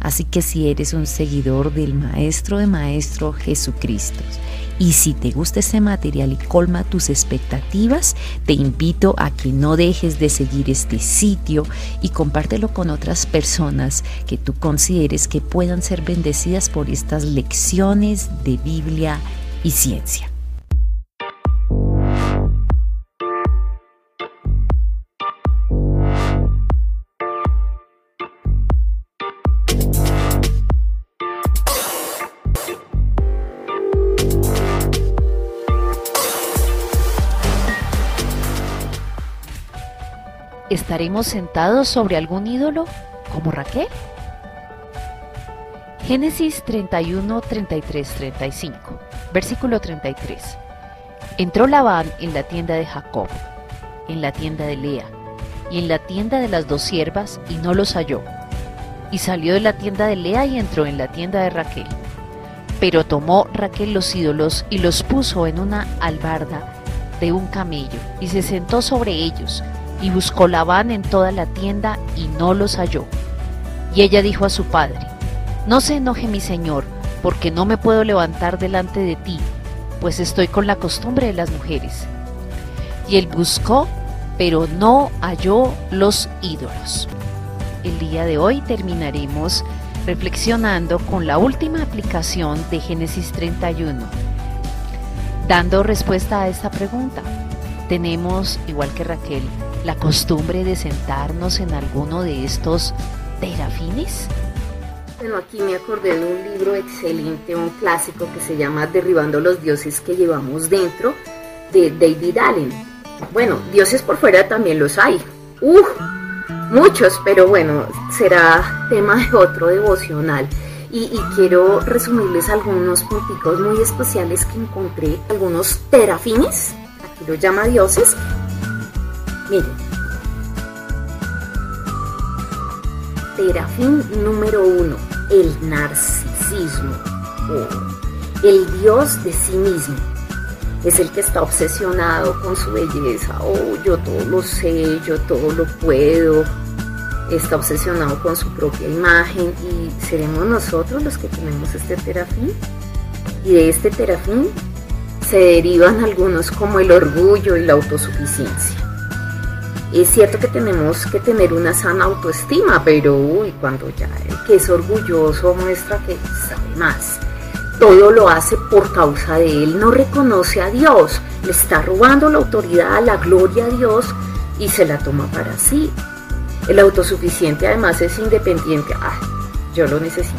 Así que si eres un seguidor del Maestro de Maestro Jesucristo y si te gusta este material y colma tus expectativas, te invito a que no dejes de seguir este sitio y compártelo con otras personas que tú consideres que puedan ser bendecidas por estas lecciones de Biblia y ciencia. ¿Estaremos sentados sobre algún ídolo como Raquel? Génesis 31, 33, 35, versículo 33. Entró Labán en la tienda de Jacob, en la tienda de Lea y en la tienda de las dos siervas y no los halló. Y salió de la tienda de Lea y entró en la tienda de Raquel. Pero tomó Raquel los ídolos y los puso en una albarda de un camello y se sentó sobre ellos y buscó Labán en toda la tienda y no los halló. Y ella dijo a su padre, No se enoje mi señor, porque no me puedo levantar delante de ti, pues estoy con la costumbre de las mujeres. Y él buscó, pero no halló los ídolos. El día de hoy terminaremos reflexionando con la última aplicación de Génesis 31, dando respuesta a esta pregunta. Tenemos, igual que Raquel, la costumbre de sentarnos en alguno de estos terafines? Bueno, aquí me acordé de un libro excelente, un clásico que se llama Derribando los dioses que llevamos dentro, de David Allen. Bueno, dioses por fuera también los hay. ¡Uf! muchos, pero bueno, será tema de otro devocional. Y, y, quiero resumirles algunos punticos muy especiales que encontré, algunos terafines, lo llama dioses, Miren. Terafín número uno, el narcisismo el dios de sí mismo. Es el que está obsesionado con su belleza. Oh, yo todo lo sé, yo todo lo puedo. Está obsesionado con su propia imagen y seremos nosotros los que tenemos este terafín. Y de este terafín se derivan algunos como el orgullo y la autosuficiencia. Es cierto que tenemos que tener una sana autoestima, pero uy, cuando ya el que es orgulloso muestra que sabe más. Todo lo hace por causa de él, no reconoce a Dios, le está robando la autoridad, la gloria a Dios y se la toma para sí. El autosuficiente además es independiente. Ah, yo lo necesito.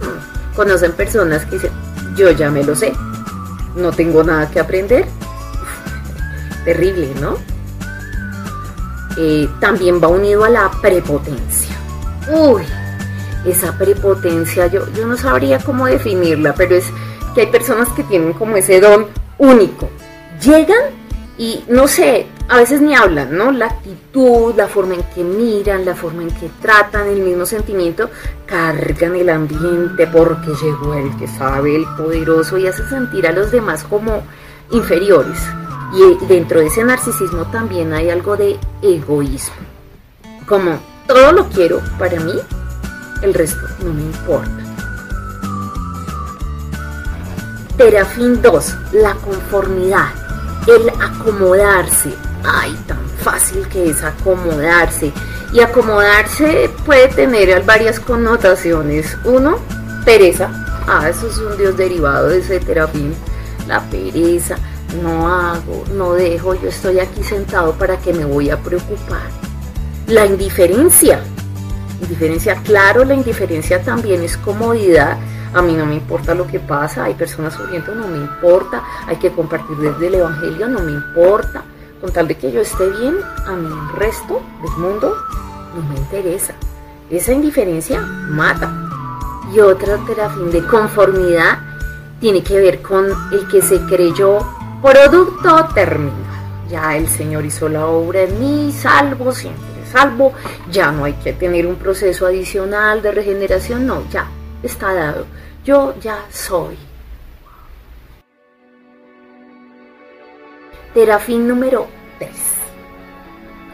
Mm. Conocen personas que dicen, yo ya me lo sé, no tengo nada que aprender. terrible, ¿no? Eh, también va unido a la prepotencia. Uy, esa prepotencia, yo, yo no sabría cómo definirla, pero es que hay personas que tienen como ese don único. Llegan y no sé, a veces ni hablan, ¿no? La actitud, la forma en que miran, la forma en que tratan, el mismo sentimiento, cargan el ambiente porque llegó el que sabe, el poderoso y hace sentir a los demás como inferiores. Y dentro de ese narcisismo también hay algo de egoísmo. Como todo lo quiero para mí, el resto no me importa. Terafín 2, la conformidad, el acomodarse. Ay, tan fácil que es acomodarse. Y acomodarse puede tener varias connotaciones. Uno, pereza. Ah, eso es un dios derivado de ese terafín. La pereza no hago, no dejo, yo estoy aquí sentado para que me voy a preocupar. La indiferencia, indiferencia, claro, la indiferencia también es comodidad. A mí no me importa lo que pasa, hay personas sufriendo, no me importa, hay que compartir desde el Evangelio, no me importa. Con tal de que yo esté bien, a mí el resto del mundo no me interesa. Esa indiferencia mata. Y otra terapia de conformidad tiene que ver con el que se creyó producto terminado. Ya el Señor hizo la obra en mí, salvo siempre, salvo. Ya no hay que tener un proceso adicional de regeneración, no, ya está dado. Yo ya soy. Terafín número 3.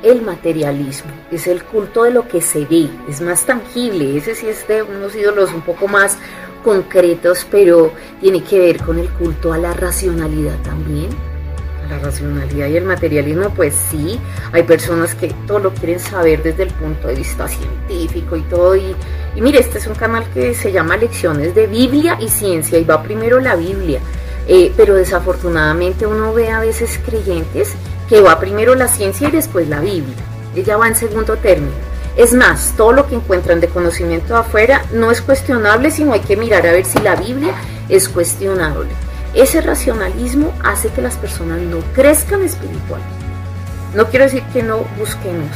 El materialismo es el culto de lo que se ve, es más tangible, ese sí es de unos ídolos un poco más concretos, pero tiene que ver con el culto a la racionalidad también. La racionalidad y el materialismo, pues sí, hay personas que todo lo quieren saber desde el punto de vista científico y todo. Y, y mire, este es un canal que se llama Lecciones de Biblia y Ciencia y va primero la Biblia. Eh, pero desafortunadamente uno ve a veces creyentes que va primero la ciencia y después la Biblia. Ella va en segundo término. Es más, todo lo que encuentran de conocimiento afuera no es cuestionable, sino hay que mirar a ver si la Biblia es cuestionable. Ese racionalismo hace que las personas no crezcan espiritual. No quiero decir que no busquemos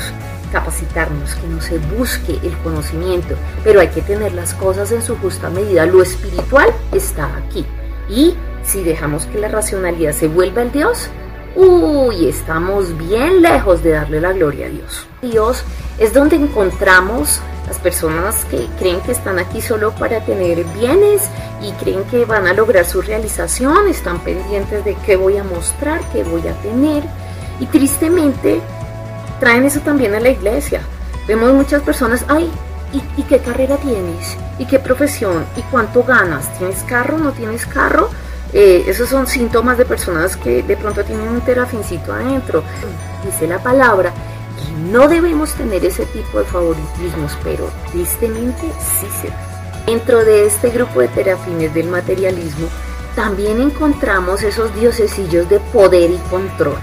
capacitarnos, que no se busque el conocimiento, pero hay que tener las cosas en su justa medida. Lo espiritual está aquí. Y si dejamos que la racionalidad se vuelva el Dios, uy, estamos bien lejos de darle la gloria a Dios. Dios es donde encontramos las personas que creen que están aquí solo para tener bienes y creen que van a lograr su realización, están pendientes de qué voy a mostrar, qué voy a tener. Y tristemente traen eso también a la iglesia. Vemos muchas personas, ay, ¿y, qué carrera tienes? ¿Y qué profesión? ¿Y cuánto ganas? ¿Tienes carro? ¿No tienes carro? Eh, esos son síntomas de personas que de pronto tienen un terafincito adentro. Dice la palabra no debemos tener ese tipo de favoritismos, pero tristemente sí se da. Dentro de este grupo de terafines del materialismo, también encontramos esos diosesillos de poder y control.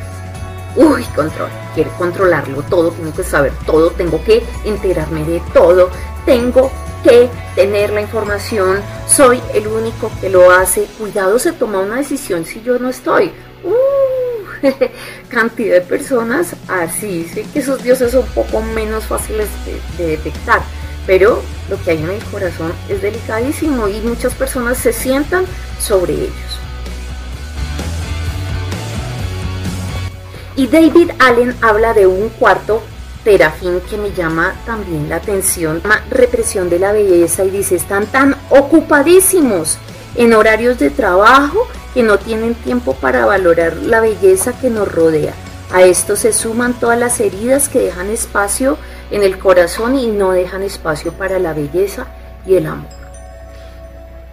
Uy, control, quiere controlarlo todo, tengo que saber todo, tengo que enterarme de todo, tengo que tener la información, soy el único que lo hace. Cuidado, se toma una decisión si yo no estoy. cantidad de personas así. Sé que esos dioses son un poco menos fáciles de, detectar, pero lo que hay en el corazón es delicadísimo y muchas personas se sientan sobre ellos. Y David Allen habla de un cuarto terafín que me llama también la atención, represión de la belleza y dice, están tan ocupadísimos en horarios de trabajo que no tienen tiempo para valorar la belleza que nos rodea. A esto se suman todas las heridas que dejan espacio en el corazón y no dejan espacio para la belleza y el amor.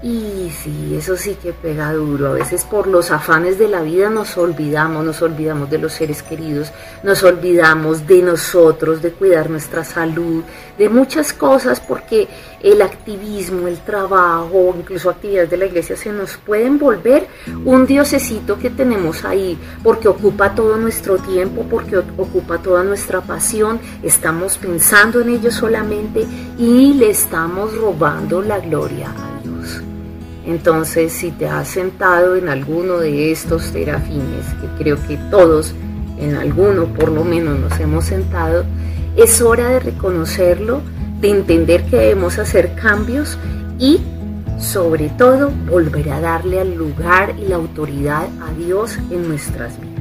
Y sí, eso sí que pega duro. A veces por los afanes de la vida nos olvidamos, nos olvidamos de los seres queridos, nos olvidamos de nosotros, de cuidar nuestra salud, de muchas cosas porque el activismo, el trabajo, incluso actividades de la iglesia se nos pueden volver un diosecito que tenemos ahí porque ocupa todo nuestro tiempo, porque ocupa toda nuestra pasión, estamos pensando en ello solamente y le estamos robando la gloria entonces, si te has sentado en alguno de estos terafines, que creo que todos en alguno por lo menos nos hemos sentado, es hora de reconocerlo, de entender que debemos hacer cambios y sobre todo volver a darle al lugar y la autoridad a Dios en nuestras vidas.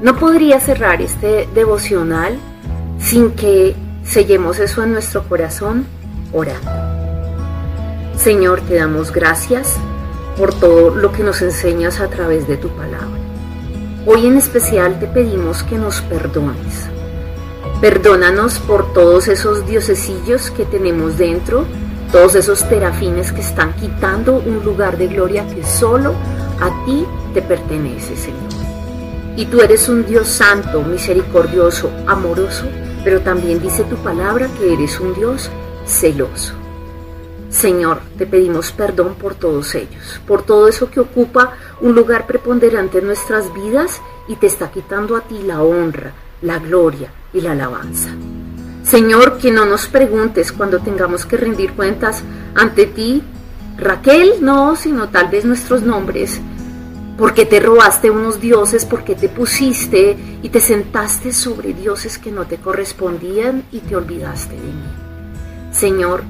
No podría cerrar este devocional sin que sellemos eso en nuestro corazón orando. Señor, te damos gracias por todo lo que nos enseñas a través de tu palabra. Hoy en especial te pedimos que nos perdones. Perdónanos por todos esos diosesillos que tenemos dentro, todos esos terafines que están quitando un lugar de gloria que solo a ti te pertenece, Señor. Y tú eres un Dios santo, misericordioso, amoroso, pero también dice tu palabra que eres un Dios celoso. Señor, te pedimos perdón por todos ellos, por todo eso que ocupa un lugar preponderante en nuestras vidas y te está quitando a ti la honra, la gloria y la alabanza. Señor, que no nos preguntes cuando tengamos que rendir cuentas ante ti, Raquel, no, sino tal vez nuestros nombres, porque te robaste unos dioses, porque te pusiste y te sentaste sobre dioses que no te correspondían y te olvidaste de mí. Señor,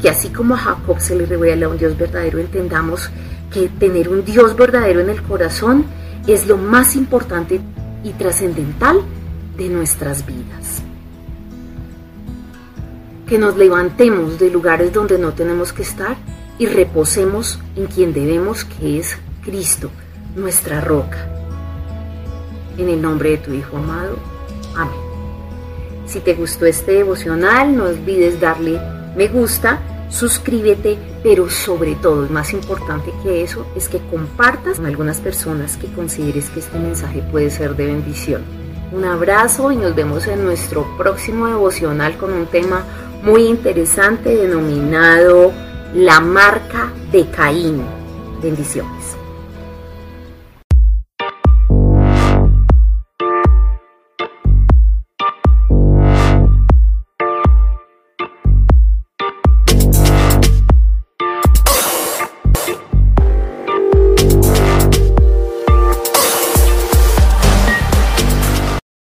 que así como a Jacob se le revela un Dios verdadero, entendamos que tener un Dios verdadero en el corazón es lo más importante y trascendental de nuestras vidas. Que nos levantemos de lugares donde no tenemos que estar y reposemos en quien debemos, que es Cristo, nuestra roca. En el nombre de tu Hijo amado. Amén. Si te gustó este devocional, no olvides darle me gusta, suscríbete, pero sobre todo, más importante que eso, es que compartas con algunas personas que consideres que este mensaje puede ser de bendición. Un abrazo y nos vemos en nuestro próximo devocional con un tema muy interesante denominado La marca de Caín. Bendiciones.